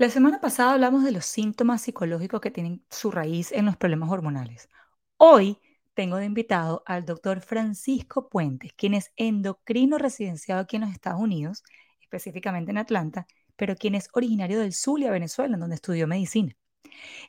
La semana pasada hablamos de los síntomas psicológicos que tienen su raíz en los problemas hormonales. Hoy tengo de invitado al doctor Francisco Puentes, quien es endocrino residenciado aquí en los Estados Unidos, específicamente en Atlanta, pero quien es originario del Zulia, Venezuela, en donde estudió medicina.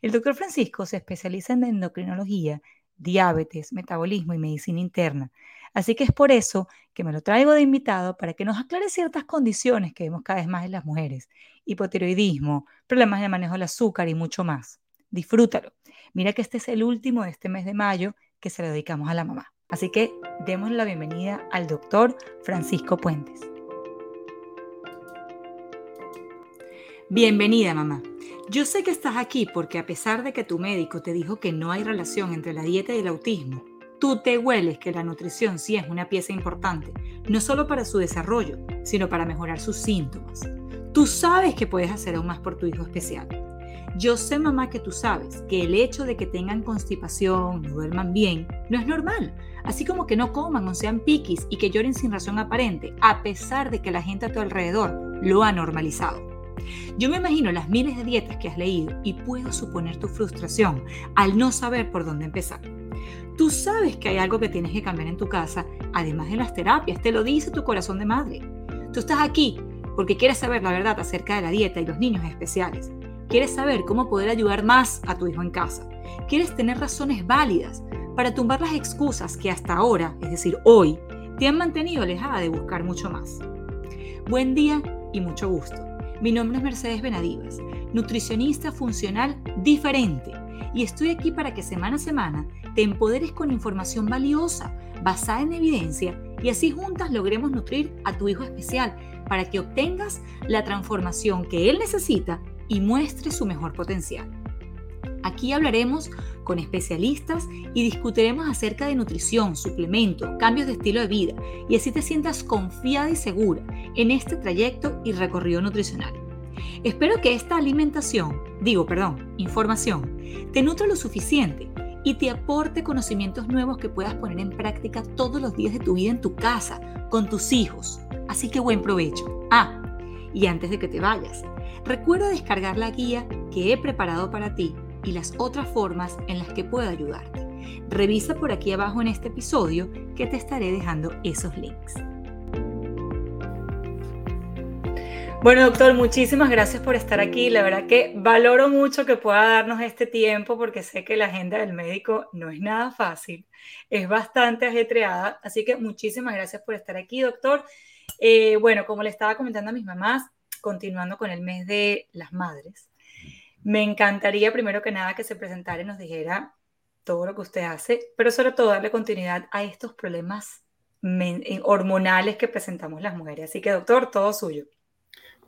El doctor Francisco se especializa en endocrinología, diabetes, metabolismo y medicina interna. Así que es por eso que me lo traigo de invitado para que nos aclare ciertas condiciones que vemos cada vez más en las mujeres. Hipotiroidismo, problemas de manejo del azúcar y mucho más. Disfrútalo. Mira que este es el último de este mes de mayo que se lo dedicamos a la mamá. Así que démosle la bienvenida al doctor Francisco Puentes. Bienvenida, mamá. Yo sé que estás aquí porque a pesar de que tu médico te dijo que no hay relación entre la dieta y el autismo, Tú te hueles que la nutrición sí es una pieza importante, no solo para su desarrollo, sino para mejorar sus síntomas. Tú sabes que puedes hacer aún más por tu hijo especial. Yo sé, mamá, que tú sabes que el hecho de que tengan constipación, no duerman bien, no es normal. Así como que no coman o sean piquis y que lloren sin razón aparente, a pesar de que la gente a tu alrededor lo ha normalizado. Yo me imagino las miles de dietas que has leído y puedo suponer tu frustración al no saber por dónde empezar. Tú sabes que hay algo que tienes que cambiar en tu casa, además de las terapias, te lo dice tu corazón de madre. Tú estás aquí porque quieres saber la verdad acerca de la dieta y los niños especiales. Quieres saber cómo poder ayudar más a tu hijo en casa. Quieres tener razones válidas para tumbar las excusas que hasta ahora, es decir, hoy, te han mantenido alejada de buscar mucho más. Buen día y mucho gusto. Mi nombre es Mercedes Benadivas, nutricionista funcional diferente, y estoy aquí para que semana a semana te empoderes con información valiosa, basada en evidencia, y así juntas logremos nutrir a tu hijo especial para que obtengas la transformación que él necesita y muestre su mejor potencial. Aquí hablaremos con especialistas y discutiremos acerca de nutrición, suplementos, cambios de estilo de vida y así te sientas confiada y segura en este trayecto y recorrido nutricional. Espero que esta alimentación, digo, perdón, información, te nutra lo suficiente y te aporte conocimientos nuevos que puedas poner en práctica todos los días de tu vida en tu casa, con tus hijos. Así que buen provecho. Ah, y antes de que te vayas, recuerda descargar la guía que he preparado para ti y las otras formas en las que puedo ayudarte. Revisa por aquí abajo en este episodio que te estaré dejando esos links. Bueno, doctor, muchísimas gracias por estar aquí. La verdad que valoro mucho que pueda darnos este tiempo porque sé que la agenda del médico no es nada fácil, es bastante ajetreada. Así que muchísimas gracias por estar aquí, doctor. Eh, bueno, como le estaba comentando a mis mamás, continuando con el mes de las madres, me encantaría primero que nada que se presentara y nos dijera todo lo que usted hace, pero sobre todo darle continuidad a estos problemas hormonales que presentamos las mujeres. Así que, doctor, todo suyo.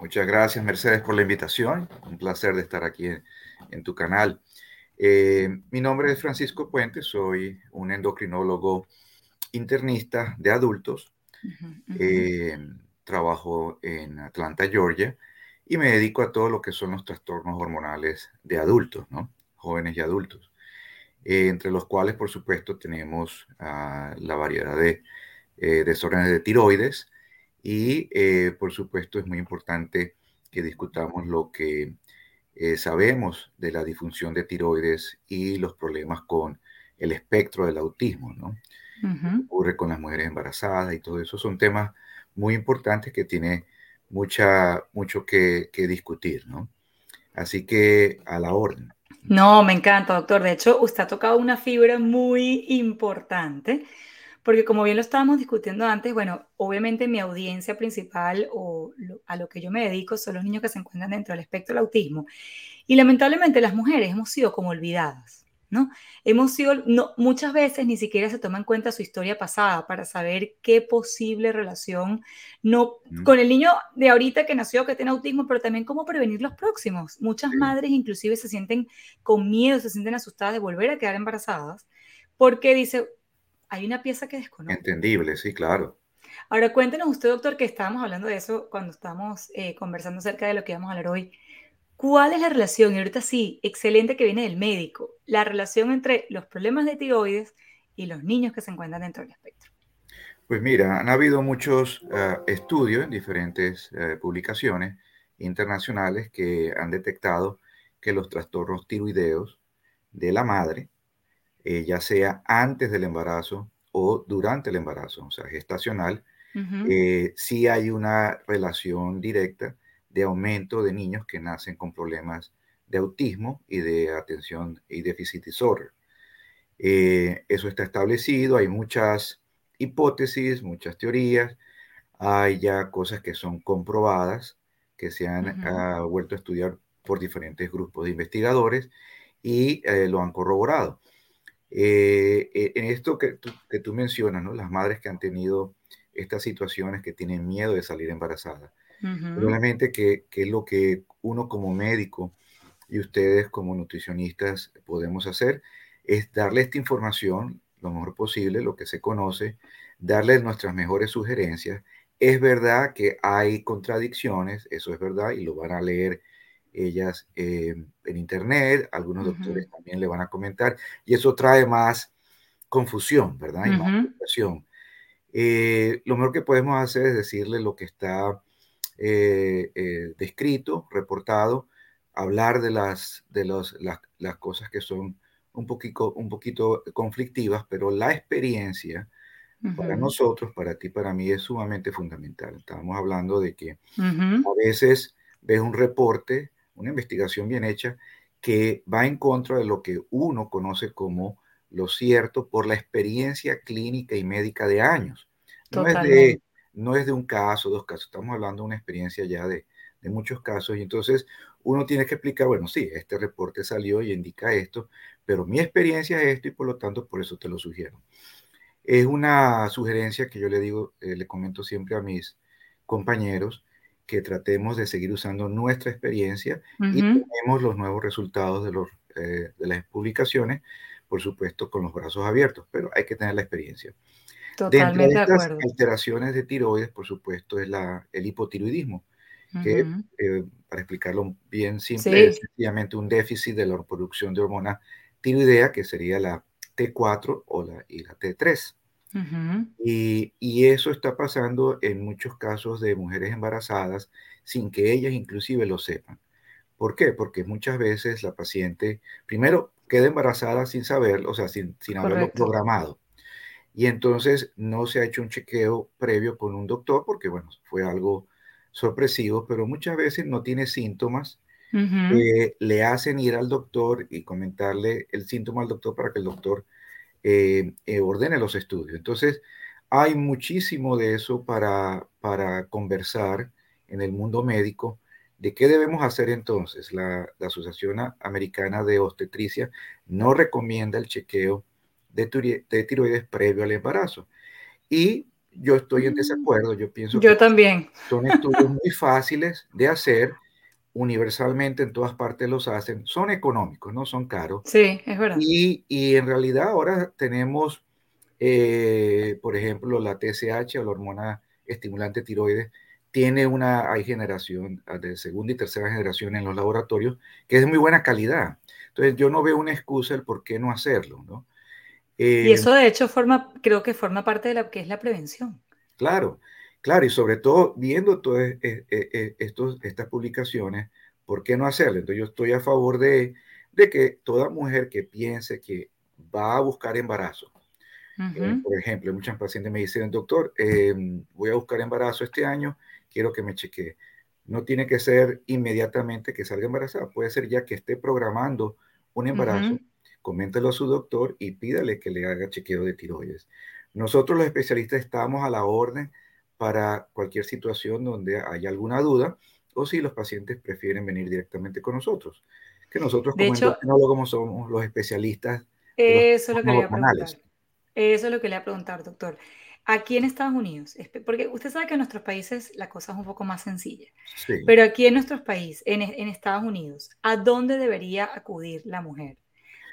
Muchas gracias, Mercedes, por la invitación. Un placer de estar aquí en, tu canal. Eh, mi nombre es Francisco Puente, soy un endocrinólogo internista de adultos. Eh, trabajo en Atlanta, Georgia, y me dedico a todo lo que son los trastornos hormonales de adultos, ¿no? jóvenes y adultos, eh, entre los cuales, por supuesto, tenemos la variedad de desórdenes de tiroides, y eh, por supuesto es muy importante que discutamos lo que eh, sabemos de la disfunción de tiroides y los problemas con el espectro del autismo, ¿no? ocurre con las mujeres embarazadas y todo eso son temas muy importantes que tiene mucha, mucho que, que discutir, ¿no? Así que a la orden. No, me encanta, doctor. De hecho, usted ha tocado una fibra muy importante porque como bien lo estábamos discutiendo antes, bueno, obviamente mi audiencia principal o a lo que yo me dedico son los niños que se encuentran dentro del espectro del autismo. Y lamentablemente las mujeres hemos sido como olvidadas, ¿no? Hemos sido, no, muchas veces ni siquiera se toma en cuenta su historia pasada para saber qué posible relación, no con el niño de ahorita que nació, que tiene autismo, pero también cómo prevenir los próximos. Muchas madres inclusive se sienten con miedo, se sienten asustadas de volver a quedar embarazadas, porque dice, hay una pieza que desconozco. Entendible, sí, claro. Ahora cuéntenos usted, doctor, que estábamos hablando de eso cuando estábamos eh, conversando acerca de lo que vamos a hablar hoy. ¿Cuál es la relación? Y ahorita sí, excelente que viene del médico, la relación entre los problemas de tiroides y los niños que se encuentran dentro del espectro. Pues mira, han habido muchos eh, estudios en diferentes eh, publicaciones internacionales que han detectado que los trastornos tiroideos de la madre, eh, ya sea antes del embarazo o durante el embarazo, o sea, gestacional, eh, sí hay una relación directa de aumento de niños que nacen con problemas de autismo y de atención y déficit disorder. Eh, eso está establecido, hay muchas hipótesis, muchas teorías, hay ya cosas que son comprobadas, que se han ah, vuelto a estudiar por diferentes grupos de investigadores y eh, lo han corroborado. Eh, en esto que tú, que tú mencionas, ¿no? las madres que han tenido estas situaciones, que tienen miedo de salir embarazadas, Probablemente que, que, es lo que uno como médico y ustedes como nutricionistas podemos hacer, es darle esta información lo mejor posible, lo que se conoce, darles nuestras mejores sugerencias. Es verdad que hay contradicciones, eso es verdad, y lo van a leer ellas eh, en internet, algunos doctores también le van a comentar, y eso trae más confusión, ¿verdad? Y más confusión. Eh, lo mejor que podemos hacer es decirle lo que está eh, eh, descrito, reportado, hablar de, las, de los, las, cosas que son un poquito, un poquito conflictivas, pero la experiencia para nosotros, para ti, para mí es sumamente fundamental. Estábamos hablando de que a veces ves un reporte, una investigación bien hecha, que va en contra de lo que uno conoce como lo cierto por la experiencia clínica y médica de años. No es de, no es de un caso, dos casos, estamos hablando de una experiencia ya de, muchos casos y entonces uno tiene que explicar, bueno, sí, este reporte salió y indica esto, pero mi experiencia es esto y por lo tanto por eso te lo sugiero. Es una sugerencia que yo le digo, eh, le comento siempre a mis compañeros, que tratemos de seguir usando nuestra experiencia y tenemos los nuevos resultados de, los, eh, de las publicaciones, por supuesto, con los brazos abiertos, pero hay que tener la experiencia. Totalmente de estas alteraciones de tiroides, por supuesto, es la, el hipotiroidismo, que eh, para explicarlo bien simple, es sencillamente un déficit de la producción de hormona tiroidea, que sería la T4 o la, y la T3. Y, y, eso está pasando en muchos casos de mujeres embarazadas sin que ellas inclusive lo sepan. ¿Por qué? Porque muchas veces la paciente, primero, queda embarazada sin saberlo, o sea, sin, sin haberlo programado y entonces no se ha hecho un chequeo previo con un doctor porque, bueno, fue algo sorpresivo, pero muchas veces no tiene síntomas. le hacen ir al doctor y comentarle el síntoma al doctor para que el doctor eh, eh, ordene los estudios. Entonces, hay muchísimo de eso para, para conversar en el mundo médico. ¿De qué debemos hacer entonces? La, la Asociación Americana de Obstetricia no recomienda el chequeo de, tiroides previo al embarazo. Y yo estoy en desacuerdo, yo pienso yo que también. son estudios muy fáciles de hacer, universalmente en todas partes los hacen, son económicos, no son caros. Sí, es verdad. Y, y en realidad ahora tenemos, eh, por ejemplo, la TSH o la hormona estimulante tiroides, tiene una, hay generación ah, de segunda y tercera generación en los laboratorios que es de muy buena calidad. Entonces yo no veo una excusa el por qué no hacerlo, ¿no? y eh, eso de hecho forma, creo que forma parte de lo que es la prevención. Claro, claro, y sobre todo viendo todas e, e, e, estas publicaciones, ¿por qué no hacerlo? Entonces yo estoy a favor de, de que toda mujer que piense que va a buscar embarazo, eh, por ejemplo, muchas pacientes me dicen, doctor, em, voy a buscar embarazo este año, quiero que me chequee. No tiene que ser inmediatamente que salga embarazada, puede ser ya que esté programando un embarazo coméntelo a su doctor y pídale que le haga chequeo de tiroides. Nosotros los especialistas estamos a la orden para cualquier situación donde haya alguna duda o si los pacientes prefieren venir directamente con nosotros. Que nosotros como endocrinólogos somos los especialistas. Eso es lo que. Eso es lo que le voy a preguntar, doctor. Aquí en Estados Unidos, porque usted sabe que en nuestros países la cosa es un poco más sencilla, sí. pero aquí en nuestros países, en, en Estados Unidos, ¿a dónde debería acudir la mujer?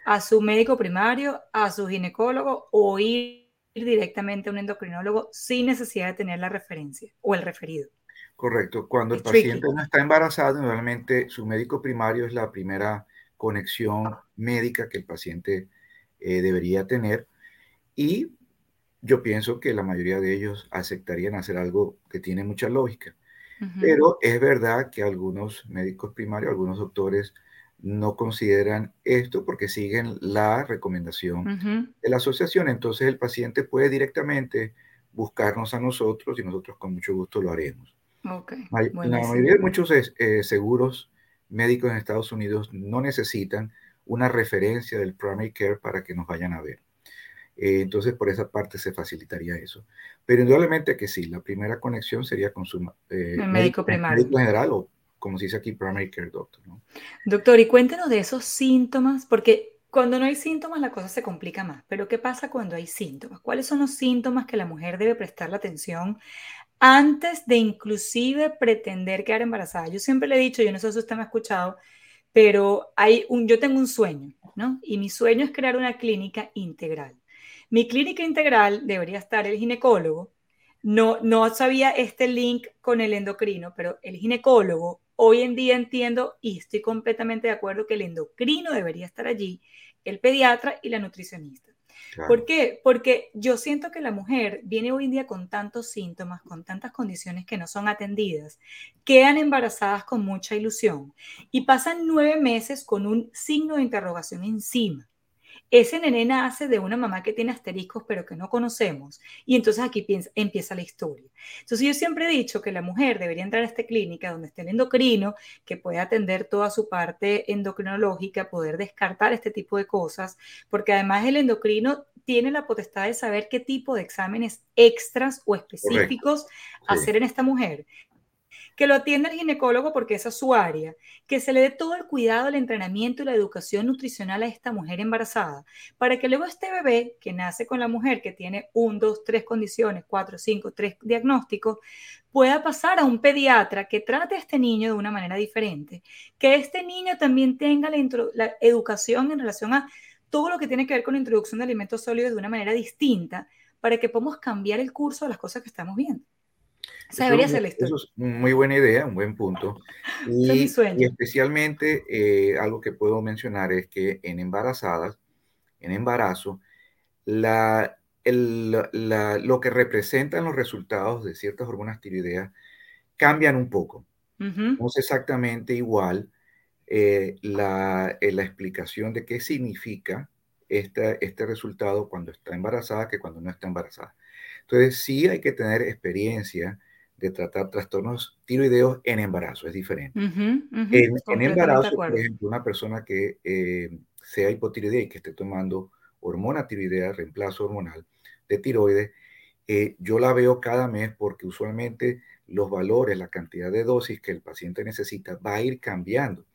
a su médico primario, a su ginecólogo o ir directamente a un endocrinólogo sin necesidad de tener la referencia o el referido. Correcto. Cuando el paciente no está embarazado, normalmente su médico primario es la primera conexión médica que el paciente eh, debería tener. Y yo pienso que la mayoría de ellos aceptarían hacer algo que tiene mucha lógica. Pero es verdad que algunos médicos primarios, algunos doctores no consideran esto porque siguen la recomendación de la asociación. Entonces el paciente puede directamente buscarnos a nosotros y nosotros con mucho gusto lo haremos. Okay, la mayoría de muchos eh, seguros médicos en Estados Unidos no necesitan una referencia del primary care para que nos vayan a ver. Eh, entonces, por esa parte se facilitaría eso. Pero indudablemente que sí, la primera conexión sería con su eh, médico, primario. Médico general o, como se dice aquí, primary care doctor. Doctor, y cuéntenos de esos síntomas, porque cuando no hay síntomas la cosa se complica más. Pero ¿qué pasa cuando hay síntomas? ¿Cuáles son los síntomas que la mujer debe prestar la atención antes de inclusive pretender quedar embarazada? Yo siempre le he dicho, yo no sé si usted me ha escuchado, pero hay un, yo tengo un sueño, ¿no? Y mi sueño es crear una clínica integral. Mi clínica integral debería estar el ginecólogo. No, no sabía este link con el endocrino, pero el ginecólogo, hoy en día entiendo y estoy completamente de acuerdo que el endocrino debería estar allí, el pediatra y la nutricionista. ¿Por qué? Porque yo siento que la mujer viene hoy en día con tantos síntomas, con tantas condiciones que no son atendidas, quedan embarazadas con mucha ilusión y pasan nueve meses con un signo de interrogación encima ese nene nace de una mamá que tiene asteriscos pero que no conocemos. Y entonces aquí empieza la historia. Entonces yo siempre he dicho que la mujer debería entrar a esta clínica donde esté el endocrino que puede atender toda su parte endocrinológica, poder descartar este tipo de cosas, porque además el endocrino tiene la potestad de saber qué tipo de exámenes extras o específicos hacer en esta mujer que lo atienda el ginecólogo porque esa es su área, que se le dé todo el cuidado, el entrenamiento y la educación nutricional a esta mujer embarazada, para que luego este bebé que nace con la mujer que tiene un, dos, tres condiciones, cuatro, cinco, tres diagnósticos, pueda pasar a un pediatra que trate a este niño de una manera diferente, que este niño también tenga la, la educación en relación a todo lo que tiene que ver con la introducción de alimentos sólidos de una manera distinta, para que podamos cambiar el curso de las cosas que estamos viendo. Esa debería ser la historia. Eso es muy buena idea, un buen punto. Y, y especialmente eh, algo que puedo mencionar es que en embarazadas, en embarazo, la, la, lo que representan los resultados de ciertas hormonas tiroideas cambian un poco. No es exactamente igual eh, la, eh, la, explicación de qué significa este resultado cuando está embarazada que cuando no está embarazada. Entonces, sí hay que tener experiencia de tratar trastornos tiroideos en embarazo, es diferente. en, embarazo, por ejemplo, una persona que eh, sea hipotiroidea y que esté tomando hormona tiroidea, reemplazo hormonal de tiroides, eh, yo la veo cada mes porque usualmente los valores, la cantidad de dosis que el paciente necesita va a ir cambiando.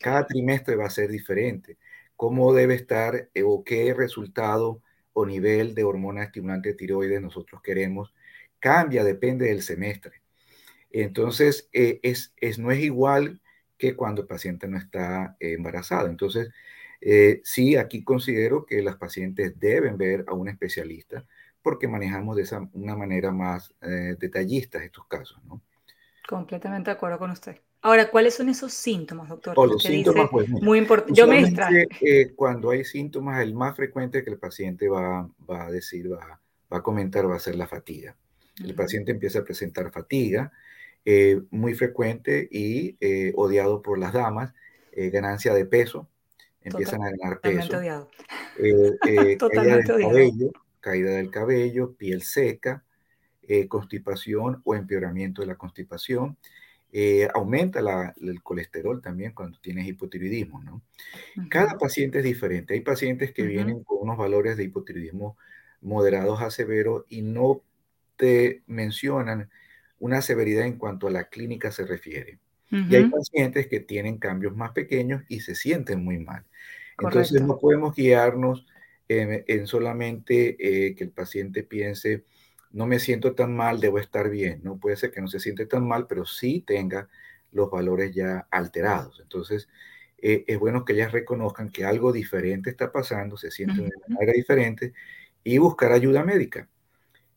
Cada trimestre va a ser diferente. ¿Cómo debe estar eh, o qué resultado o nivel de hormona estimulante de tiroides nosotros queremos, cambia, depende del semestre. Entonces, eh, es, es, no es igual que cuando el paciente no está embarazado. Entonces, eh, sí, aquí considero que las pacientes deben ver a un especialista porque manejamos de esa, una manera más eh, detallista estos casos, ¿no? Completamente de acuerdo con usted. Ahora, ¿cuáles son esos síntomas, doctor? O los síntomas, pues, muy importante. Yo me distraigo. Eh, cuando hay síntomas, el más frecuente que el paciente va, va a decir, va, va, a comentar, va a ser la fatiga. El paciente empieza a presentar fatiga, eh, muy frecuente y eh, odiado por las damas, ganancia de peso, empiezan a ganar peso. Totalmente odiado. Totalmente caída del cabello, caída del cabello, piel seca, constipación o empeoramiento de la constipación eh, aumenta el colesterol también cuando tienes hipotiroidismo, ¿no? Cada paciente es diferente. Hay pacientes que vienen con unos valores de hipotiroidismo moderados a severos y no te mencionan una severidad en cuanto a la clínica se refiere. Y hay pacientes que tienen cambios más pequeños y se sienten muy mal. Entonces no podemos guiarnos en, solamente eh, que el paciente piense, no me siento tan mal, debo estar bien. No puede ser que no se siente tan mal, pero sí tenga los valores ya alterados. Entonces, eh, es bueno que ellas reconozcan que algo diferente está pasando, se sienten de una manera diferente y buscar ayuda médica.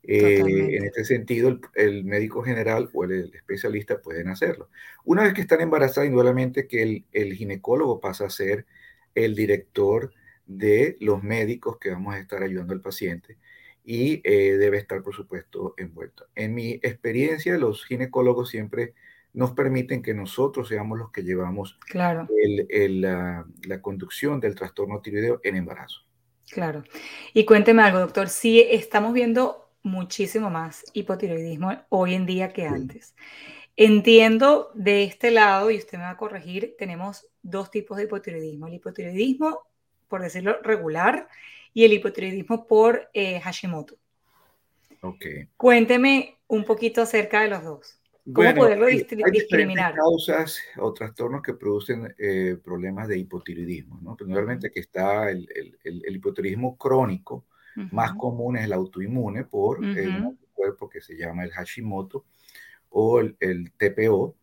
Eh, en este sentido, el, el, médico general o el, especialista pueden hacerlo. Una vez que están embarazadas, indudablemente que el, el, ginecólogo pasa a ser el director de los médicos que vamos a estar ayudando al paciente y eh, debe estar, por supuesto, envuelto. En mi experiencia, los ginecólogos siempre nos permiten que nosotros seamos los que llevamos claro. la, la, conducción del trastorno tiroideo en embarazo. Claro. Y cuénteme algo, doctor, si estamos viendo muchísimo más hipotiroidismo hoy en día que antes. Entiendo de este lado, y usted me va a corregir, tenemos dos tipos de hipotiroidismo. El hipotiroidismo, por decirlo regular, y el hipotiroidismo por eh, Hashimoto. Ok. Cuénteme un poquito acerca de los dos. ¿Cómo poderlo hay, discriminar? Hay causas o trastornos que producen eh, problemas de hipotiroidismo. ¿no? Principalmente que está el, el, hipotiroidismo crónico, más común es el autoinmune por el cuerpo que se llama el Hashimoto o el, TPO,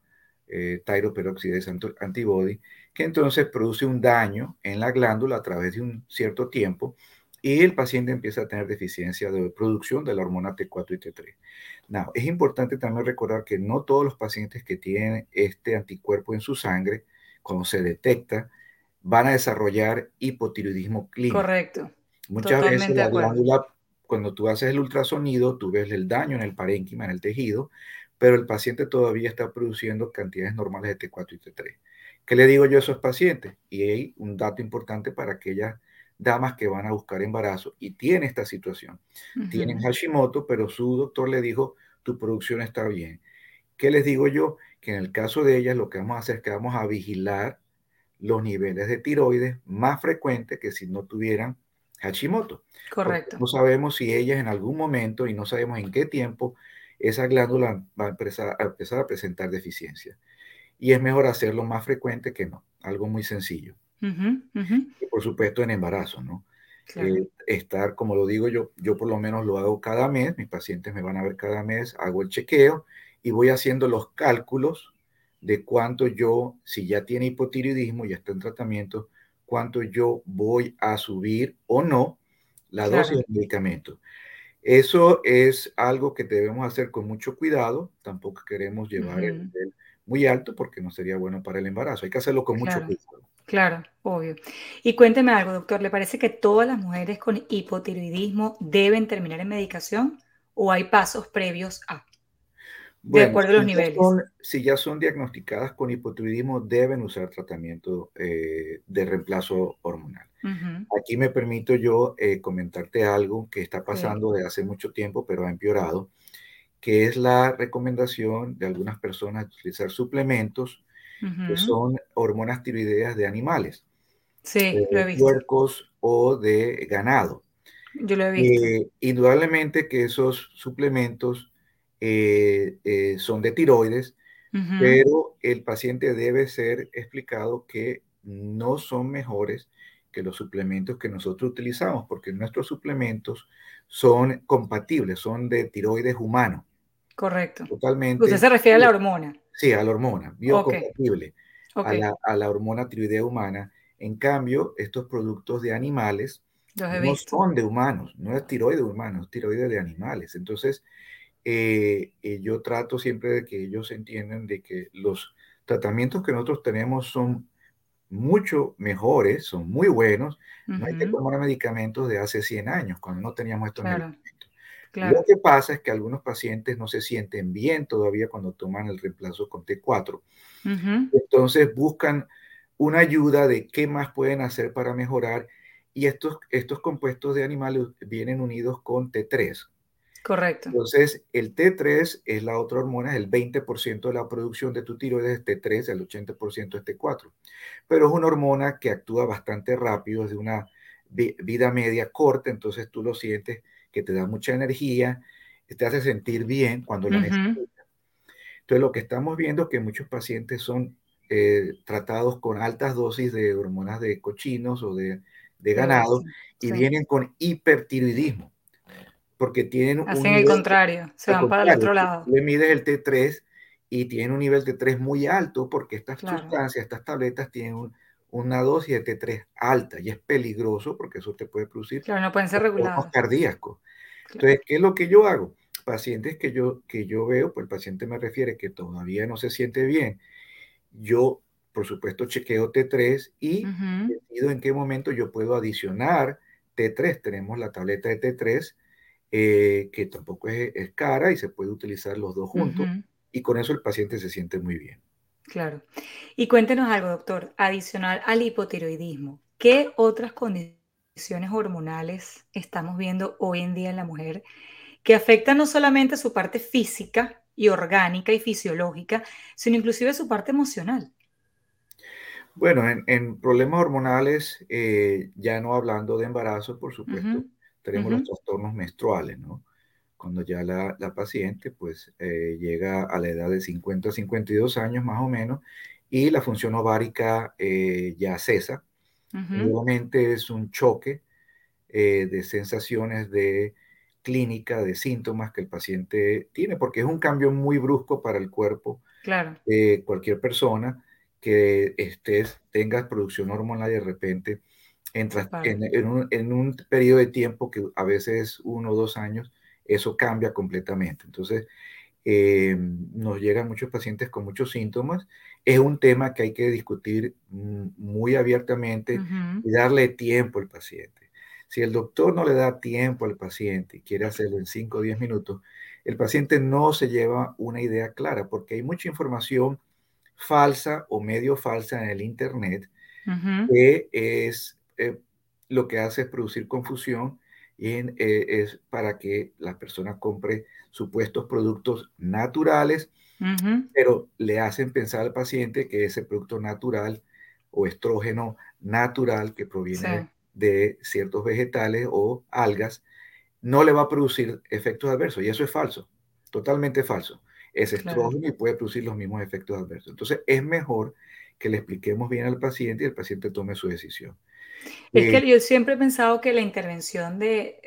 eh, Tyroperoxidase Antibody, que entonces produce un daño en la glándula a través de un cierto tiempo y el paciente empieza a tener deficiencia de producción de la hormona T4 y T3. Now, es importante también recordar que no todos los pacientes que tienen este anticuerpo en su sangre, cuando se detecta, van a desarrollar hipotiroidismo clínico. Correcto. Muchas veces la glándula, cuando tú haces el ultrasonido, tú ves el daño en el parénquima, en el tejido, pero el paciente todavía está produciendo cantidades normales de T4 y T3. ¿Qué le digo yo a esos pacientes? Y hay un dato importante para aquellas damas que van a buscar embarazo y tiene esta situación. Tienen Hashimoto, pero su doctor le dijo, tu producción está bien. ¿Qué les digo yo? Que en el caso de ellas lo que vamos a hacer es que vamos a vigilar los niveles de tiroides más frecuentes que si no tuvieran Hashimoto. Correcto. no sabemos si ellas en algún momento y no sabemos en qué tiempo esa glándula va a empezar a, empezar a presentar deficiencia. Y es mejor hacerlo más frecuente que no, algo muy sencillo. Y por supuesto en embarazo, ¿no? Eh, estar, como lo digo yo, yo por lo menos lo hago cada mes, mis pacientes me van a ver cada mes, hago el chequeo y voy haciendo los cálculos de cuánto yo, si ya tiene hipotiroidismo, ya está en tratamiento, cuánto yo voy a subir o no la dosis del medicamento. Eso es algo que debemos hacer con mucho cuidado, tampoco queremos llevar el muy alto porque no sería bueno para el embarazo, hay que hacerlo con mucho cuidado. Claro, obvio. Y cuénteme algo, doctor, ¿le parece que todas las mujeres con hipotiroidismo deben terminar en medicación o hay pasos previos a? de acuerdo a los niveles. si ya son diagnosticadas con hipotiroidismo, deben usar tratamiento eh, de reemplazo hormonal. Aquí me permito yo eh, comentarte algo que está pasando de hace mucho tiempo, pero ha empeorado, que es la recomendación de algunas personas de utilizar suplementos que son hormonas tiroideas de animales. Sí, de lo he visto. Puercos o de ganado. Yo lo he visto. Eh, indudablemente que esos suplementos eh, eh, son de tiroides, pero el paciente debe ser explicado que no son mejores que los suplementos que nosotros utilizamos, porque nuestros suplementos son compatibles, son de tiroides humano. Correcto. Totalmente. Usted se refiere a la hormona. Sí, a la hormona, biocompatible A, la, a, la, hormona tiroidea humana. En cambio, estos productos de animales no son de humanos, no es tiroide humano, es tiroide de animales. Entonces, eh, eh, yo trato siempre de que ellos entiendan de que los tratamientos que nosotros tenemos son mucho mejores, son muy buenos. No hay que tomar medicamentos de hace 100 años, cuando no teníamos estos medicamentos. Lo que pasa es que algunos pacientes no se sienten bien todavía cuando toman el reemplazo con T4. Entonces buscan una ayuda de qué más pueden hacer para mejorar y estos, estos compuestos de animales vienen unidos con T3. Correcto. Entonces, el T3 es la otra hormona, el 20% de la producción de tu tiroides es T3, el 80% es T4. Pero es una hormona que actúa bastante rápido, es de una vida media corta, entonces tú lo sientes que te da mucha energía, te hace sentir bien cuando la necesitas. Entonces, lo que estamos viendo es que muchos pacientes son eh, tratados con altas dosis de hormonas de cochinos o de, ganado y vienen con hipertiroidismo, porque tienen un... Hacen el contrario, se van para el otro lado. Le mides el T3 y tienen un nivel de T3 muy alto porque estas sustancias, estas tabletas tienen una dosis de T3 alta y es peligroso porque eso te puede producir... Claro, no pueden ser regulados. cardíacos. Entonces, ¿qué es lo que yo hago? Pacientes que yo, que yo veo, pues el paciente me refiere que todavía no se siente bien. Yo, por supuesto, chequeo T3 y decido en qué momento yo puedo adicionar T3. Tenemos la tableta de T3, eh, que tampoco es, cara y se puede utilizar los dos juntos. y con eso el paciente se siente muy bien. Claro. Y cuéntenos algo, doctor, adicional al hipotiroidismo, ¿qué otras condiciones hormonales estamos viendo hoy en día en la mujer que afectan no solamente su parte física y orgánica y fisiológica, sino inclusive su parte emocional? Bueno, en, problemas hormonales, eh, ya no hablando de embarazo, por supuesto, tenemos los trastornos menstruales, ¿no? Cuando ya la, paciente pues eh, llega a la edad de 50 a 52 años más o menos y la función ovárica eh, ya cesa. Nuevamente es un choque de sensaciones de clínica, de síntomas que el paciente tiene, porque es un cambio muy brusco para el cuerpo de cualquier persona que estés, tengas producción hormonal y de repente entras en, un, periodo de tiempo que a veces uno o dos años, eso cambia completamente. Entonces, eh, nos llegan muchos pacientes con muchos síntomas. Es un tema que hay que discutir muy abiertamente y darle tiempo al paciente. Si el doctor no le da tiempo al paciente y quiere hacerlo en 5 o 10 minutos, el paciente no se lleva una idea clara porque hay mucha información falsa o medio falsa en el Internet, que es eh, lo que hace es producir confusión y eh, es para que la persona compre supuestos productos naturales, pero le hacen pensar al paciente que ese producto natural o estrógeno natural que proviene de ciertos vegetales o algas no le va a producir efectos adversos y eso es falso, totalmente falso es estrógeno y puede producir los mismos efectos adversos. Entonces, es mejor que le expliquemos bien al paciente y el paciente tome su decisión. Es que eh, yo siempre he pensado que la intervención de,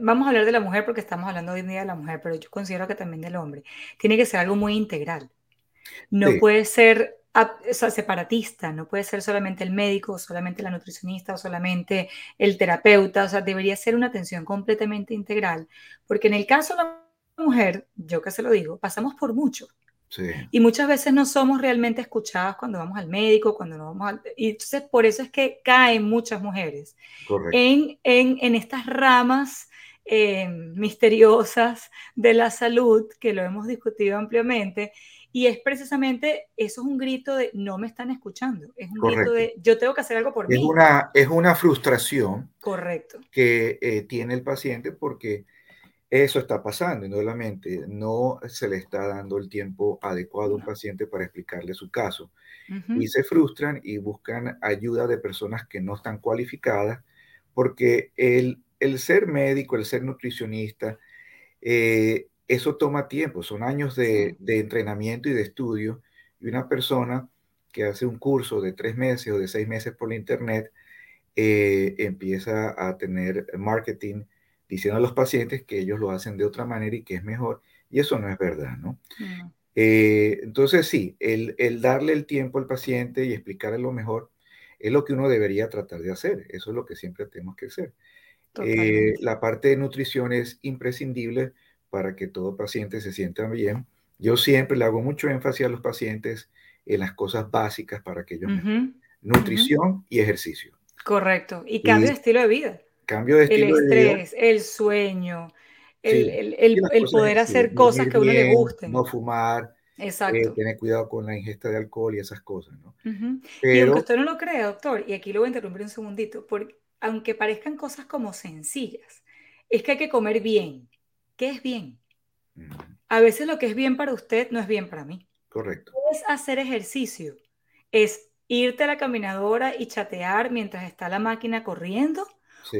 vamos a hablar de la mujer porque estamos hablando hoy en día de la mujer, pero yo considero que también del hombre, tiene que ser algo muy integral. No puede ser separatista, no puede ser solamente el médico, o solamente la nutricionista, o solamente el terapeuta, o sea, debería ser una atención completamente integral, porque en el caso de la mujer, yo que se lo digo, pasamos por mucho. Y muchas veces no somos realmente escuchadas cuando vamos al médico, cuando no vamos al... Y entonces por eso es que caen muchas mujeres en, en, en, estas ramas eh, misteriosas de la salud, que lo hemos discutido ampliamente, y es precisamente, eso es un grito de no me están escuchando, es un grito de yo tengo que hacer algo por es mí. Una, es una frustración Correcto. que eh, tiene el paciente porque eso está pasando, indudablemente. No se le está dando el tiempo adecuado a un paciente para explicarle su caso. Y se frustran y buscan ayuda de personas que no están cualificadas, porque el, el ser médico, el ser nutricionista, eh, eso toma tiempo, son años de, de, entrenamiento y de estudio. Y una persona que hace un curso de tres meses o de seis meses por internet, eh, empieza a tener marketing diciendo a los pacientes que ellos lo hacen de otra manera y que es mejor, y eso no es verdad, ¿no? Mm. Eh, entonces, sí, el, darle el tiempo al paciente y explicarle lo mejor es lo que uno debería tratar de hacer, eso es lo que siempre tenemos que hacer. Eh, la parte de nutrición es imprescindible para que todo paciente se sienta bien. Yo siempre le hago mucho énfasis a los pacientes en las cosas básicas para que ellos Nutrición y ejercicio. Correcto. Y cambio de estilo de vida. Cambio de estilo El estrés, el sueño, el, poder hacer cosas que a uno le gusten. No fumar, eh, Exacto. tener cuidado con la ingesta de alcohol y esas cosas, ¿no? Y aunque usted no lo cree, doctor, y aquí lo voy a interrumpir un segundito, porque aunque parezcan cosas como sencillas, es que hay que comer bien. ¿Qué es bien? A veces lo que es bien para usted no es bien para mí. Correcto. Es hacer ejercicio, es irte a la caminadora y chatear mientras está la máquina corriendo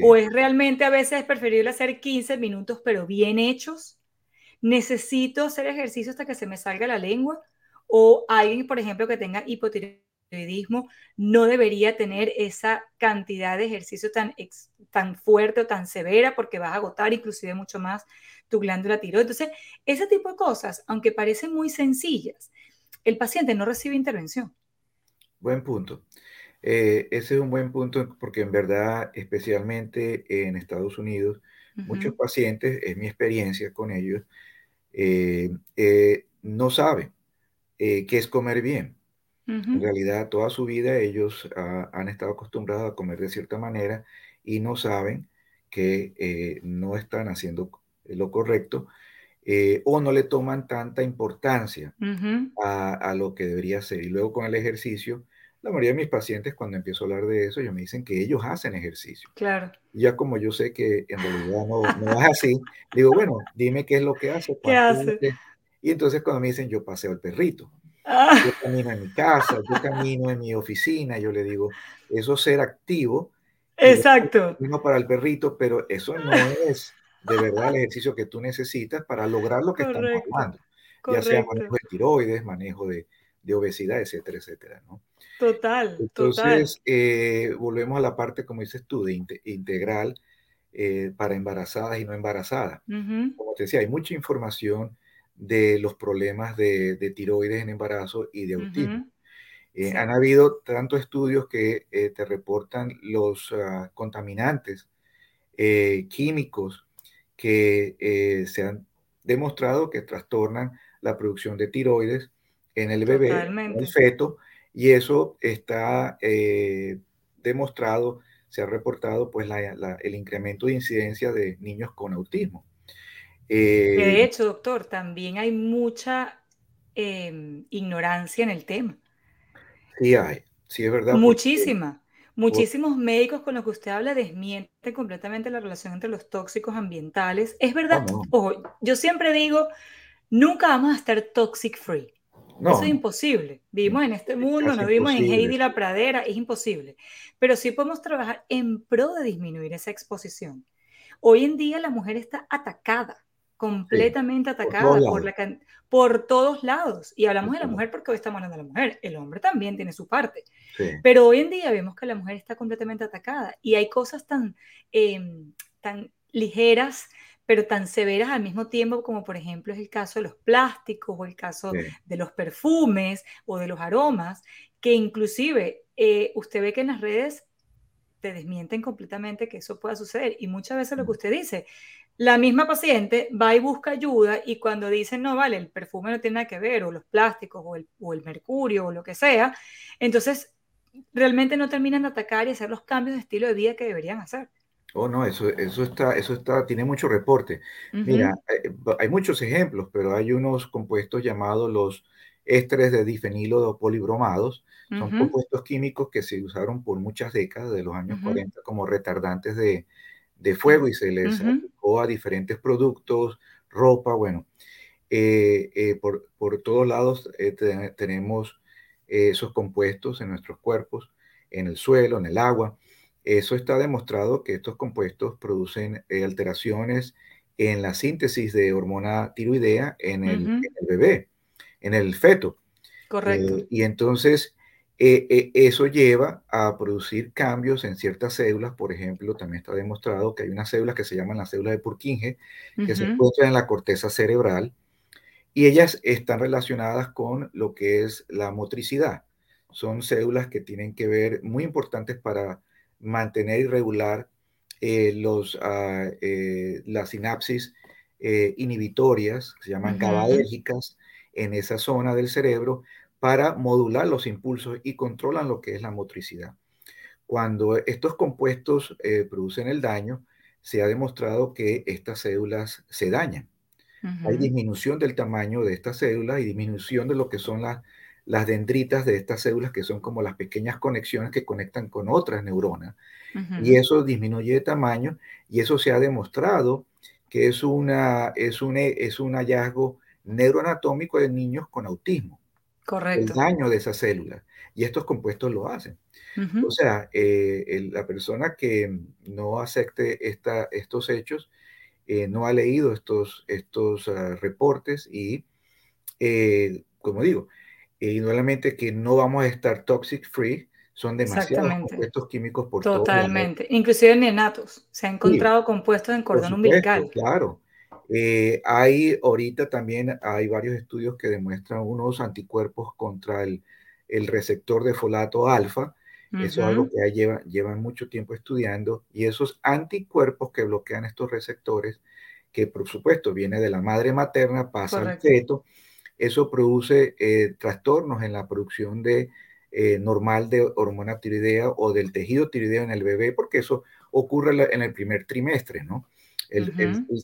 ¿O es realmente a veces preferible hacer 15 minutos pero bien hechos? ¿Necesito hacer ejercicio hasta que se me salga la lengua? ¿O alguien, por ejemplo, que tenga hipotiroidismo no debería tener esa cantidad de ejercicio tan, tan fuerte o tan severa porque vas a agotar inclusive mucho más tu glándula tiroides? Entonces, ese tipo de cosas, aunque parecen muy sencillas, el paciente no recibe intervención. Buen punto. Eh, ese es un buen punto porque en verdad, especialmente en Estados Unidos, muchos pacientes, es mi experiencia con ellos, eh, eh, no saben qué es comer bien. En realidad, toda su vida ellos han estado acostumbrados a comer de cierta manera y no saben que no están haciendo lo correcto eh, o no le toman tanta importancia a, lo que debería ser. Y luego con el ejercicio, la mayoría de mis pacientes cuando empiezo a hablar de eso, ellos me dicen que ellos hacen ejercicio. Claro. ya como yo sé que en realidad no, no es así, digo, bueno, dime qué es lo que hace. ¿Qué hace? Y entonces cuando me dicen, yo paseo el perrito. Ah. Yo camino en mi casa, yo camino en mi oficina, yo le digo, eso ser activo. Exacto. No para el perrito, pero eso no es de verdad el ejercicio que tú necesitas para lograr lo que estamos hablando. Ya sea manejo de tiroides, manejo de, de obesidad, etcétera, etcétera, ¿no? Total. Entonces, eh, volvemos a la parte, como dices tú, de integral eh, para embarazadas y no embarazadas. Como te decía, hay mucha información de los problemas de, tiroides en embarazo y de autismo. Eh, han habido tantos estudios que te reportan los ah, contaminantes químicos que se han demostrado que trastornan la producción de tiroides en el bebé, en el feto, y eso está eh, demostrado, se ha reportado pues el incremento de incidencia de niños con autismo. de eh, hecho, doctor, también hay mucha em, ignorancia en el tema. Sí hay, sí es verdad. Muchísima. Muchísimos médicos con los que usted habla desmienten completamente la relación entre los tóxicos ambientales. Es verdad, ojo, yo siempre digo, nunca vamos a estar toxic free. Eso es imposible. Vivimos en este mundo, no vivimos en Heidi la pradera, es imposible. Pero sí podemos trabajar en pro de disminuir esa exposición. Hoy en día la mujer está atacada, completamente atacada por, la, por, todos lados. Y hablamos de la mujer porque hoy estamos hablando de la mujer. El hombre también tiene su parte. Pero hoy en día vemos que la mujer está completamente atacada y hay cosas tan, em, tan ligeras pero tan severas al mismo tiempo como por ejemplo es el caso de los plásticos o el caso de los perfumes o de los aromas, que inclusive eh, usted ve que en las redes te desmienten completamente que eso pueda suceder. Y muchas veces lo que mm. usted dice, la misma paciente va y busca ayuda y cuando dicen, no, vale, el perfume no tiene nada que ver, o los plásticos, o el, o el mercurio, o lo que sea, entonces realmente no terminan de atacar y hacer los cambios de estilo de vida que deberían hacer. Oh, no, eso, eso está, eso está, tiene mucho reporte. Mira, eh, hay muchos ejemplos, pero hay unos compuestos llamados los ésteres de difenilo polibromados. Son compuestos químicos que se usaron por muchas décadas, de los años 40, como retardantes de, fuego y se les aplicó a diferentes productos, ropa, bueno. Eh, eh, por, por, todos lados tenemos esos compuestos en nuestros cuerpos, en el suelo, en el agua. Eso está demostrado que estos compuestos producen eh, alteraciones en la síntesis de hormona tiroidea en el, bebé, en el feto. Correcto. Eh, y entonces eh, eso lleva a producir cambios en ciertas células. Por ejemplo, también está demostrado que hay unas células que se llaman las células de Purkinje, que se encuentran en la corteza cerebral, y ellas están relacionadas con lo que es la motricidad. Son células que tienen que ver, muy importantes para mantener y regular eh, los, eh, las sinapsis eh, inhibitorias, se llaman uh en esa zona del cerebro para modular los impulsos y controlan lo que es la motricidad. Cuando estos compuestos producen el daño, se ha demostrado que estas células se dañan. Hay disminución del tamaño de estas células y disminución de lo que son las las dendritas de estas células que son como las pequeñas conexiones que conectan con otras neuronas. Y eso disminuye de tamaño y eso se ha demostrado que es, una, es, un, es un hallazgo neuroanatómico de niños con autismo. Correcto. El daño de esas células. Y estos compuestos lo hacen. O sea, eh, la persona que no acepte esta, estos hechos eh, no ha leído estos, estos ah, reportes y, eh, como digo, y nuevamente que no vamos a estar toxic free, son demasiados compuestos químicos por Totalmente, inclusive en neonatos, se han encontrado compuestos en cordón umbilical. Claro, eh, hay ahorita también hay varios estudios que demuestran unos anticuerpos contra el, el receptor de folato alfa, eso es algo que lleva, llevan mucho tiempo estudiando, y esos anticuerpos que bloquean estos receptores, que por supuesto viene de la madre materna, pasa al feto, eso produce eh, trastornos en la producción de, eh, normal de hormona tiroidea o del tejido tiroideo en el bebé, porque eso ocurre en el primer trimestre, ¿no? El,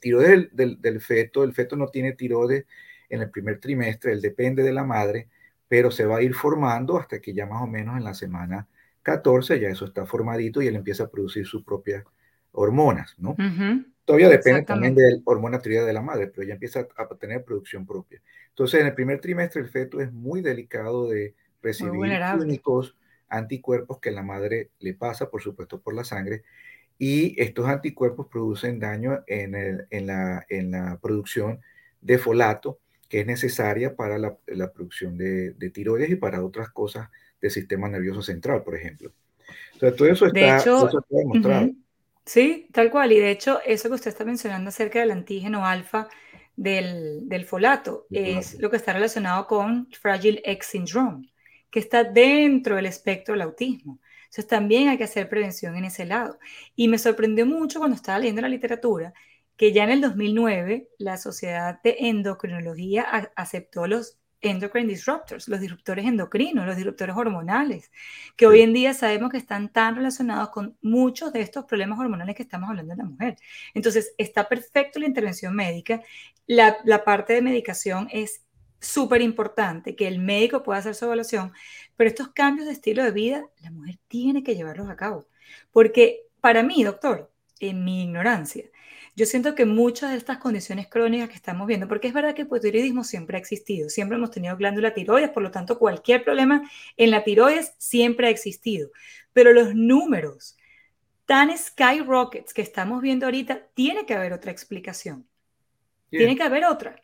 tiroides del, feto, el feto no tiene tiroides en el primer trimestre, él depende de la madre, pero se va a ir formando hasta que ya más o menos en la semana 14 ya eso está formadito y él empieza a producir sus propias hormonas, ¿no? Todavía depende también de la hormona tiroidea de la madre, pero ya empieza a tener producción propia. Entonces, en el primer trimestre el feto es muy delicado de recibir químicos, anticuerpos que la madre le pasa, por supuesto, por la sangre, y estos anticuerpos producen daño en, en, la, en la, producción de folato, que es necesaria para la, la producción de, de, tiroides y para otras cosas del sistema nervioso central, por ejemplo. Entonces, todo eso está, eso está demostrado. Sí, tal cual. Y de hecho, eso que usted está mencionando acerca del antígeno alfa del, del folato es lo que está relacionado con Fragile X Syndrome, que está dentro del espectro del autismo. Entonces también hay que hacer prevención en ese lado. Y me sorprendió mucho cuando estaba leyendo la literatura que ya en el 2009 la Sociedad de Endocrinología aceptó los endocrine disruptors, los disruptores endocrinos, los disruptores hormonales, que hoy en día sabemos que están tan relacionados con muchos de estos problemas hormonales que estamos hablando de la mujer. Entonces, está perfecto la intervención médica. La, la parte de medicación es súper importante, que el médico pueda hacer su evaluación, pero estos cambios de estilo de vida, la mujer tiene que llevarlos a cabo. Porque para mí, doctor, en mi ignorancia, yo siento que muchas de estas condiciones crónicas que estamos viendo, porque es verdad que el hipotiroidismo siempre ha existido, siempre hemos tenido glándula tiroides, por lo tanto cualquier problema en la tiroides siempre ha existido, pero los números tan skyrockets que estamos viendo ahorita, tiene que haber otra explicación. Tiene que haber otra.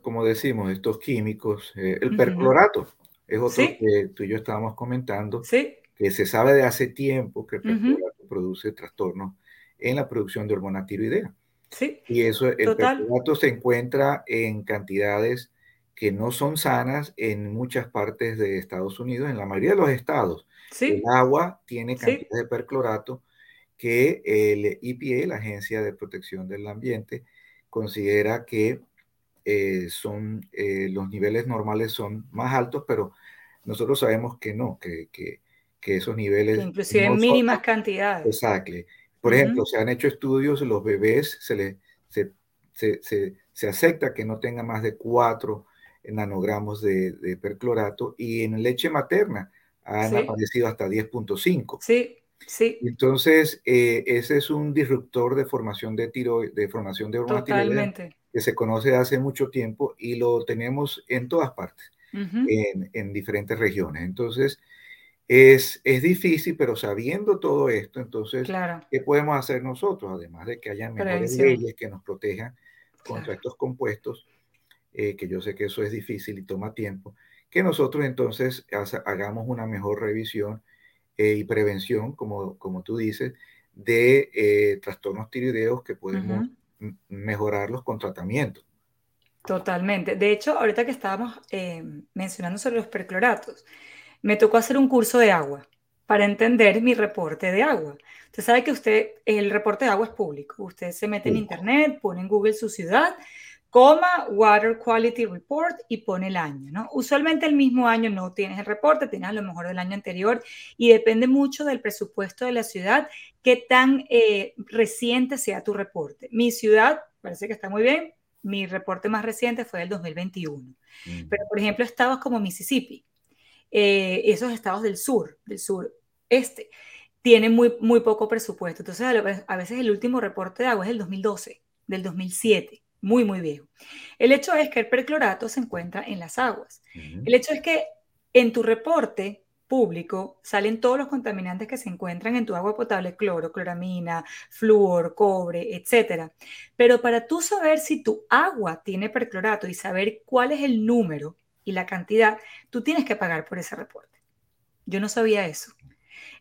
Como decimos, estos químicos, eh, el perclorato es otro que tú y yo estábamos comentando, que se sabe de hace tiempo que el perclorato produce trastornos en la producción de hormona tiroidea. Sí, y eso, el perclorato se encuentra en cantidades que no son sanas en muchas partes de Estados Unidos, en la mayoría de los estados. El agua tiene cantidades de perclorato que el EPA, la Agencia de Protección del Ambiente, considera que eh, son, eh, los niveles normales son más altos, pero nosotros sabemos que no, que, que, que esos niveles... inclusive en mínimas cantidades. Exacto. Por ejemplo, se han hecho estudios, los bebés se, le, se, se, se, acepta que no tengan más de 4 nanogramos de, de, perclorato y en leche materna han aparecido hasta 10.5. Sí, sí. Entonces, eh, ese es un disruptor de formación de tiro, de formación de hormona Totalmente. que se conoce hace mucho tiempo y lo tenemos en todas partes, en, en, diferentes regiones. Entonces, es, es, difícil, pero sabiendo todo esto, entonces, ¿qué podemos hacer nosotros? Además de que haya mejores leyes que nos protejan contra estos compuestos, eh, que yo sé que eso es difícil y toma tiempo, que nosotros entonces hagamos una mejor revisión eh, y prevención, como, como tú dices, de eh, trastornos tiroideos que podemos mejorarlos con tratamiento. Totalmente. De hecho, ahorita que estábamos mencionando sobre los percloratos, me tocó hacer un curso de agua para entender mi reporte de agua. Usted sabe que usted, el reporte de agua es público. Usted se mete en internet, pone en Google su ciudad, coma, Water Quality Report y pone el año, ¿no? Usualmente el mismo año no tienes el reporte, tienes a lo mejor del año anterior y depende mucho del presupuesto de la ciudad, qué tan eh, reciente sea tu reporte. Mi ciudad, parece que está muy bien, mi reporte más reciente fue del 2021. Mm. Pero, por ejemplo, estados como Mississippi, eh, esos estados del sur, del sur este, tienen muy, muy poco presupuesto. Entonces, a veces el último reporte de agua es del 2012, del 2007, muy, muy viejo. El hecho es que el perclorato se encuentra en las aguas. El hecho es que en tu reporte público salen todos los contaminantes que se encuentran en tu agua potable, cloro, cloramina, flúor, cobre, etc. Pero para tú saber si tu agua tiene perclorato y saber cuál es el número y la cantidad, tú tienes que pagar por ese reporte. Yo no sabía eso.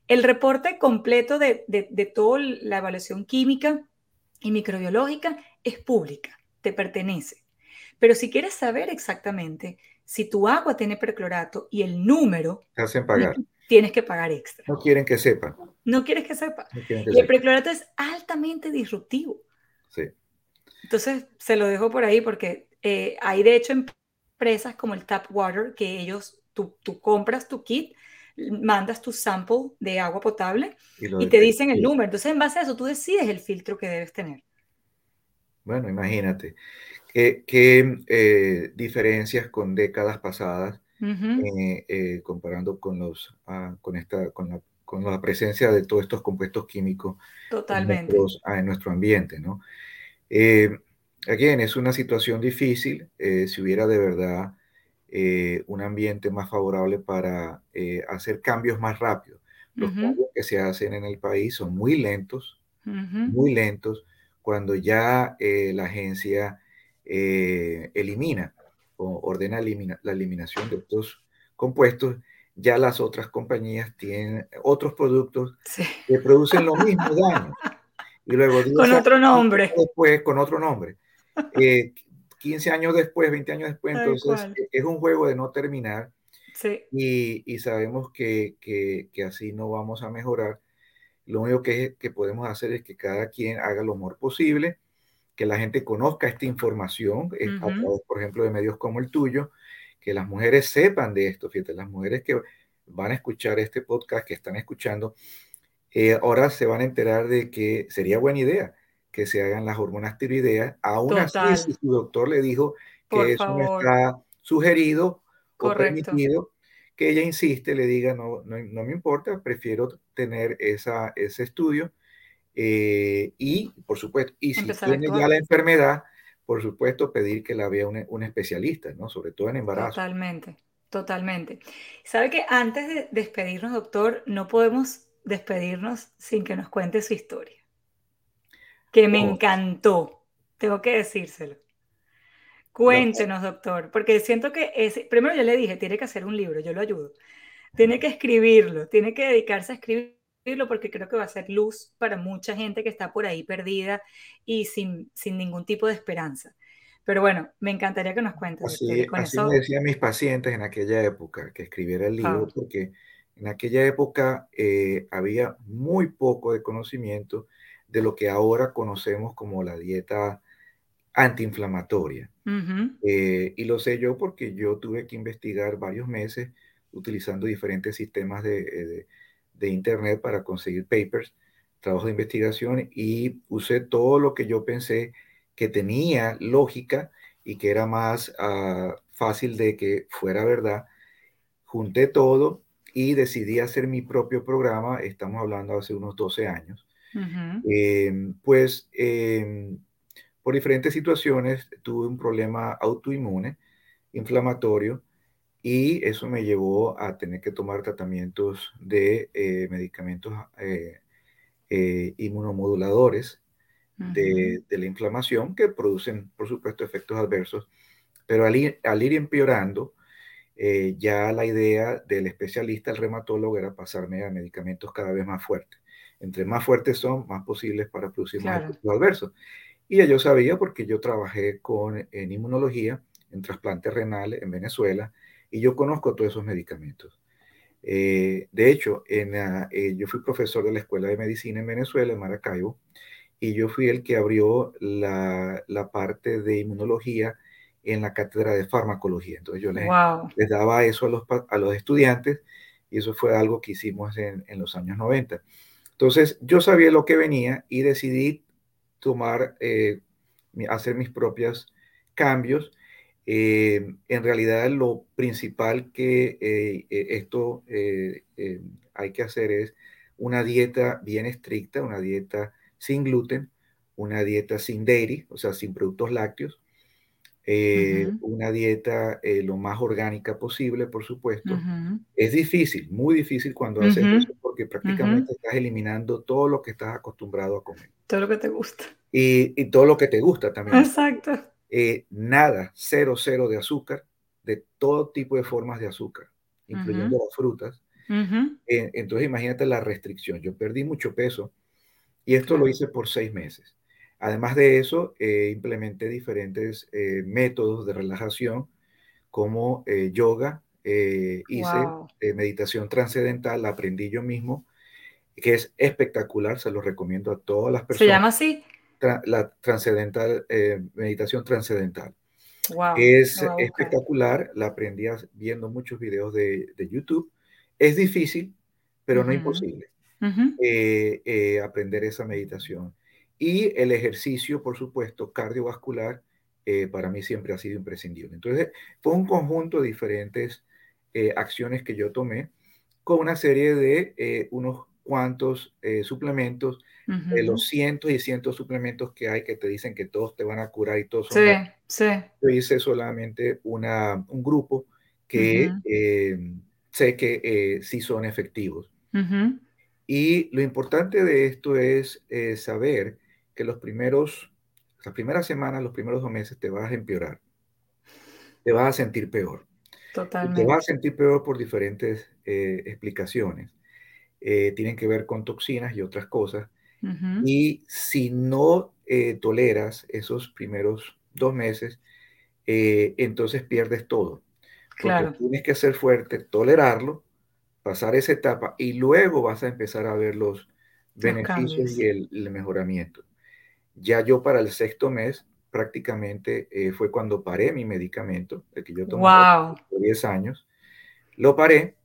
El reporte completo de, de, toda la evaluación química y microbiológica es pública, te pertenece. Pero si quieres saber exactamente si tu agua tiene perclorato y el número, hacen pagar. tienes que pagar extra. No quieren que sepan. No quieres que sepa. y el perclorato es altamente disruptivo. Sí. Entonces, se lo dejo por ahí porque eh, hay de hecho empresas como el Tap Water, que ellos, tú, tú compras tu kit, mandas tu sample de agua potable y, te dicen el número. Entonces, en base a eso, tú decides el filtro que debes tener. Bueno, imagínate. ¿Qué, eh, diferencias con décadas pasadas, eh, eh, comparando con, los, ah, con, esta, con, la, con la presencia de todos estos compuestos químicos Totalmente. En, nuestro ambiente? ¿no? Es una situación difícil. si hubiera de verdad un ambiente más favorable para hacer cambios más rápidos. Los cambios que se hacen en el país son muy lentos, muy lentos, cuando ya la agencia eh, elimina o ordena la eliminación de estos compuestos, ya las otras compañías tienen otros productos que producen los mismos daños. Y luego, con otro nombre. Después, con otro nombre. 15 años después, 20 años después, entonces es un juego de no terminar. Y, y, sabemos que, que, que, así no vamos a mejorar. Lo único que, que podemos hacer es que cada quien haga lo mejor posible que la gente conozca esta información, eh, por ejemplo, de medios como el tuyo, que las mujeres sepan de esto, fíjate, las mujeres que van a escuchar este podcast, que están escuchando, eh, ahora se van a enterar de que sería buena idea que se hagan las hormonas tiroideas, aún así si su doctor le dijo que eso no está sugerido o permitido, que ella insiste, le diga, no, no, no me importa, prefiero tener esa, ese estudio eh, y, por supuesto, y si tiene ya la enfermedad, por supuesto, pedir que la vea un, especialista, ¿no? Sobre todo en embarazo. Totalmente, totalmente. Sabe que antes de despedirnos, doctor, no podemos despedirnos sin que nos cuente su historia, que me encantó, tengo que decírselo. Cuéntenos, doctor, porque siento que es, primero yo le dije, tiene que hacer un libro, yo lo ayudo. Tiene que escribirlo, tiene que dedicarse a escribir porque creo que va a ser luz para mucha gente que está por ahí perdida y sin, sin ningún tipo de esperanza. Pero bueno, me encantaría que nos cuentes. Así, con así me decían mis pacientes en aquella época que escribiera el libro, porque en aquella época eh, había muy poco de conocimiento de lo que ahora conocemos como la dieta antiinflamatoria. Eh, y lo sé yo porque yo tuve que investigar varios meses utilizando diferentes sistemas de, de de internet para conseguir papers, trabajo de investigación y usé todo lo que yo pensé que tenía lógica y que era más ah, fácil de que fuera verdad. Junté todo y decidí hacer mi propio programa, estamos hablando hace unos 12 años. Em, pues em, por diferentes situaciones tuve un problema autoinmune, inflamatorio, y eso me llevó a tener que tomar tratamientos de eh, medicamentos eh, eh, inmunomoduladores de, la inflamación que producen, por supuesto, efectos adversos. Pero al ir, al ir empeorando, ya la idea del especialista, el reumatólogo, era pasarme a medicamentos cada vez más fuertes. Entre más fuertes son, más posibles para producir más efectos adversos. Y yo sabía porque yo trabajé con, en inmunología, en trasplante renal en Venezuela, y yo conozco todos esos medicamentos. Eh, de hecho, en, eh, yo fui profesor de la Escuela de Medicina en Venezuela, en Maracaibo, y yo fui el que abrió la, la parte de inmunología en la cátedra de farmacología. Entonces yo les, les daba eso a los, a los, estudiantes y eso fue algo que hicimos en, en, los años 90. Entonces yo sabía lo que venía y decidí tomar, eh, hacer mis propios cambios. Eh, en realidad lo principal que eh, eh, esto hay que hacer es una dieta bien estricta, una dieta sin gluten, una dieta sin dairy, o sea, sin productos lácteos, una dieta lo más orgánica posible, por supuesto. Es difícil, muy difícil cuando haces eso porque prácticamente estás eliminando todo lo que estás acostumbrado a comer. Todo lo que te gusta. Y, y todo lo que te gusta también. Exacto. Eh, nada, cero, cero de azúcar, de todo tipo de formas de azúcar, incluyendo las frutas. Eh, entonces imagínate la restricción. Yo perdí mucho peso y esto lo hice por seis meses. Además de eso, eh, implementé diferentes métodos de relajación como yoga, hice meditación trascendental, la aprendí yo mismo, que es espectacular, se lo recomiendo a todas las personas. ¿Se llama así? la trascendental, eh, meditación trascendental. Es espectacular, la aprendí viendo muchos videos de, YouTube. Es difícil, pero no imposible eh, eh, aprender esa meditación. Y el ejercicio, por supuesto, cardiovascular, eh, para mí siempre ha sido imprescindible. Entonces, fue un conjunto de diferentes eh, acciones que yo tomé con una serie de eh, unos cuantos suplementos, de los cientos y cientos de suplementos que hay que te dicen que todos te van a curar y todos son... Sí, sí. Yo hice solamente una, un grupo que sé que sí son efectivos. Y lo importante de esto es saber que los primeros, las primeras semanas, los primeros dos meses te vas a empeorar. Te vas a sentir peor. Totalmente. te vas a sentir peor por diferentes eh, explicaciones. Eh, tienen que ver con toxinas y otras cosas. Y si no eh, toleras esos primeros dos meses, entonces pierdes todo. Claro. tienes que ser fuerte, tolerarlo, pasar esa etapa y luego vas a empezar a ver los beneficios y el, mejoramiento. Ya yo para el sexto mes prácticamente eh, fue cuando paré mi medicamento, el que yo tomaba por 10 años, lo paré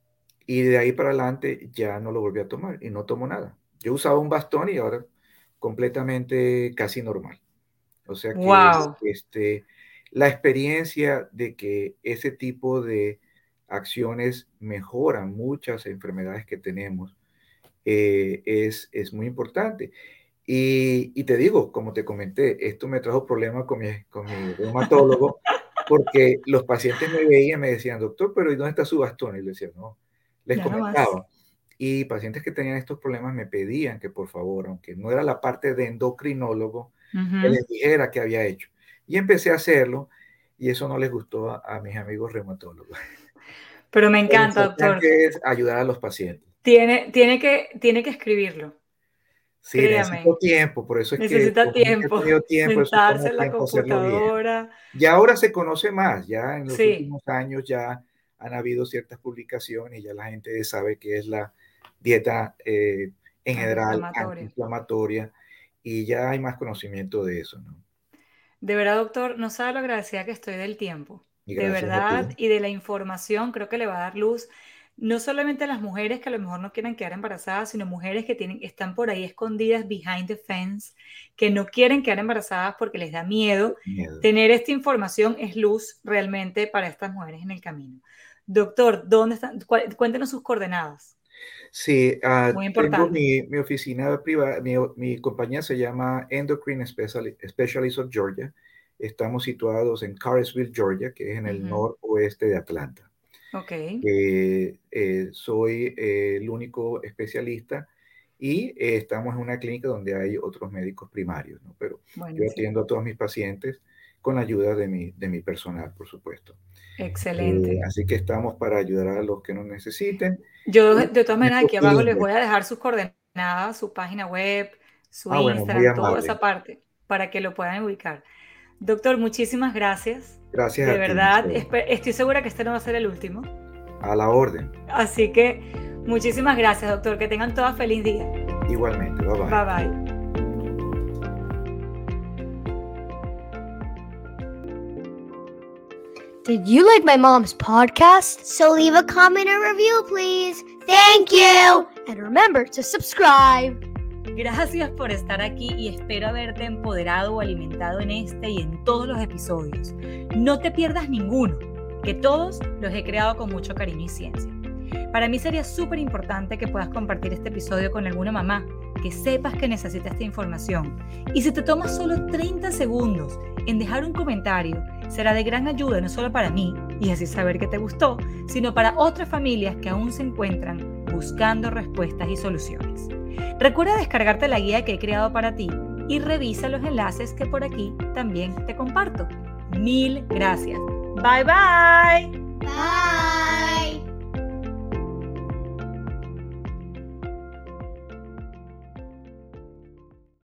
y de ahí para adelante ya no lo volví a tomar y no tomo nada. Yo usaba un bastón y ahora completamente casi normal. O sea que este, la experiencia de que ese tipo de acciones mejoran muchas enfermedades que tenemos eh, es, es muy importante. Y, te digo, como te comenté, esto me trajo problemas con mi, con mi reumatólogo, porque los pacientes me veían y me decían, doctor, pero ¿y dónde está su bastón? Y le decía, no, les comentaba. y pacientes que tenían estos problemas me pedían que por favor, aunque no era la parte de endocrinólogo, que les dijera qué había hecho. Y empecé a hacerlo y eso no les gustó a, mis amigos reumatólogos. Pero me encanta, doctor. Que es ayudar a los pacientes. Tiene, tiene, que, tiene que escribirlo. Sí, necesito tiempo, por eso es Necesita que tiempo, tiempo sentarse en la computadora. Ya ahora se conoce más, ya en los últimos años ya han habido ciertas publicaciones y ya la gente sabe qué es la dieta eh, en general antiinflamatoria y ya hay más conocimiento de eso, ¿no? De verdad, doctor, no sabe lo agradecida que estoy del tiempo. De verdad, y de la información, creo que le va a dar luz no solamente las mujeres que a lo mejor no quieren quedar embarazadas, sino mujeres que tienen, están por ahí escondidas behind the fence, que no quieren quedar embarazadas porque les da miedo. Tener esta información es luz realmente para estas mujeres en el camino. Doctor, ¿dónde están? Cuéntenos sus coordenadas. Sí, uh, Muy importante. mi, mi, oficina privada, mi, mi, compañía se llama Endocrine Specialist of Georgia. Estamos situados en Carsville, Georgia, que es en el noroeste de Atlanta. Okay. Eh, soy eh, el único especialista y eh, estamos en una clínica donde hay otros médicos primarios, ¿no? Pero yo atiendo a todos mis pacientes con la ayuda de mi, de mi personal, por supuesto. Excelente. así que estamos para ayudar a los que nos necesiten. Yo, de todas maneras, aquí abajo les voy a dejar sus coordenadas, su página web, su ah, Instagram, toda esa parte, para que lo puedan ubicar. Doctor, muchísimas gracias. Gracias. De verdad, estoy segura que este no va a ser el último. A la orden. Así que muchísimas gracias, doctor. Que tengan todas feliz día. Igualmente. Bye bye. Bye bye. Did you like my mom's podcast? So leave a comment or review, please. Thank you. And remember to subscribe. Gracias por estar aquí y espero haberte empoderado o alimentado en este y en todos los episodios. No te pierdas ninguno, que todos los he creado con mucho cariño y ciencia. Para mí sería súper importante que puedas compartir este episodio con alguna mamá, que sepas que necesita esta información. Y si te tomas solo 30 segundos en dejar un comentario, será de gran ayuda no solo para mí y así saber que te gustó, sino para otras familias que aún se encuentran buscando respuestas y soluciones. Recuerda descargarte la guía que he creado para ti y revisa los enlaces que por aquí también te comparto. Mil gracias. Bye bye. Bye.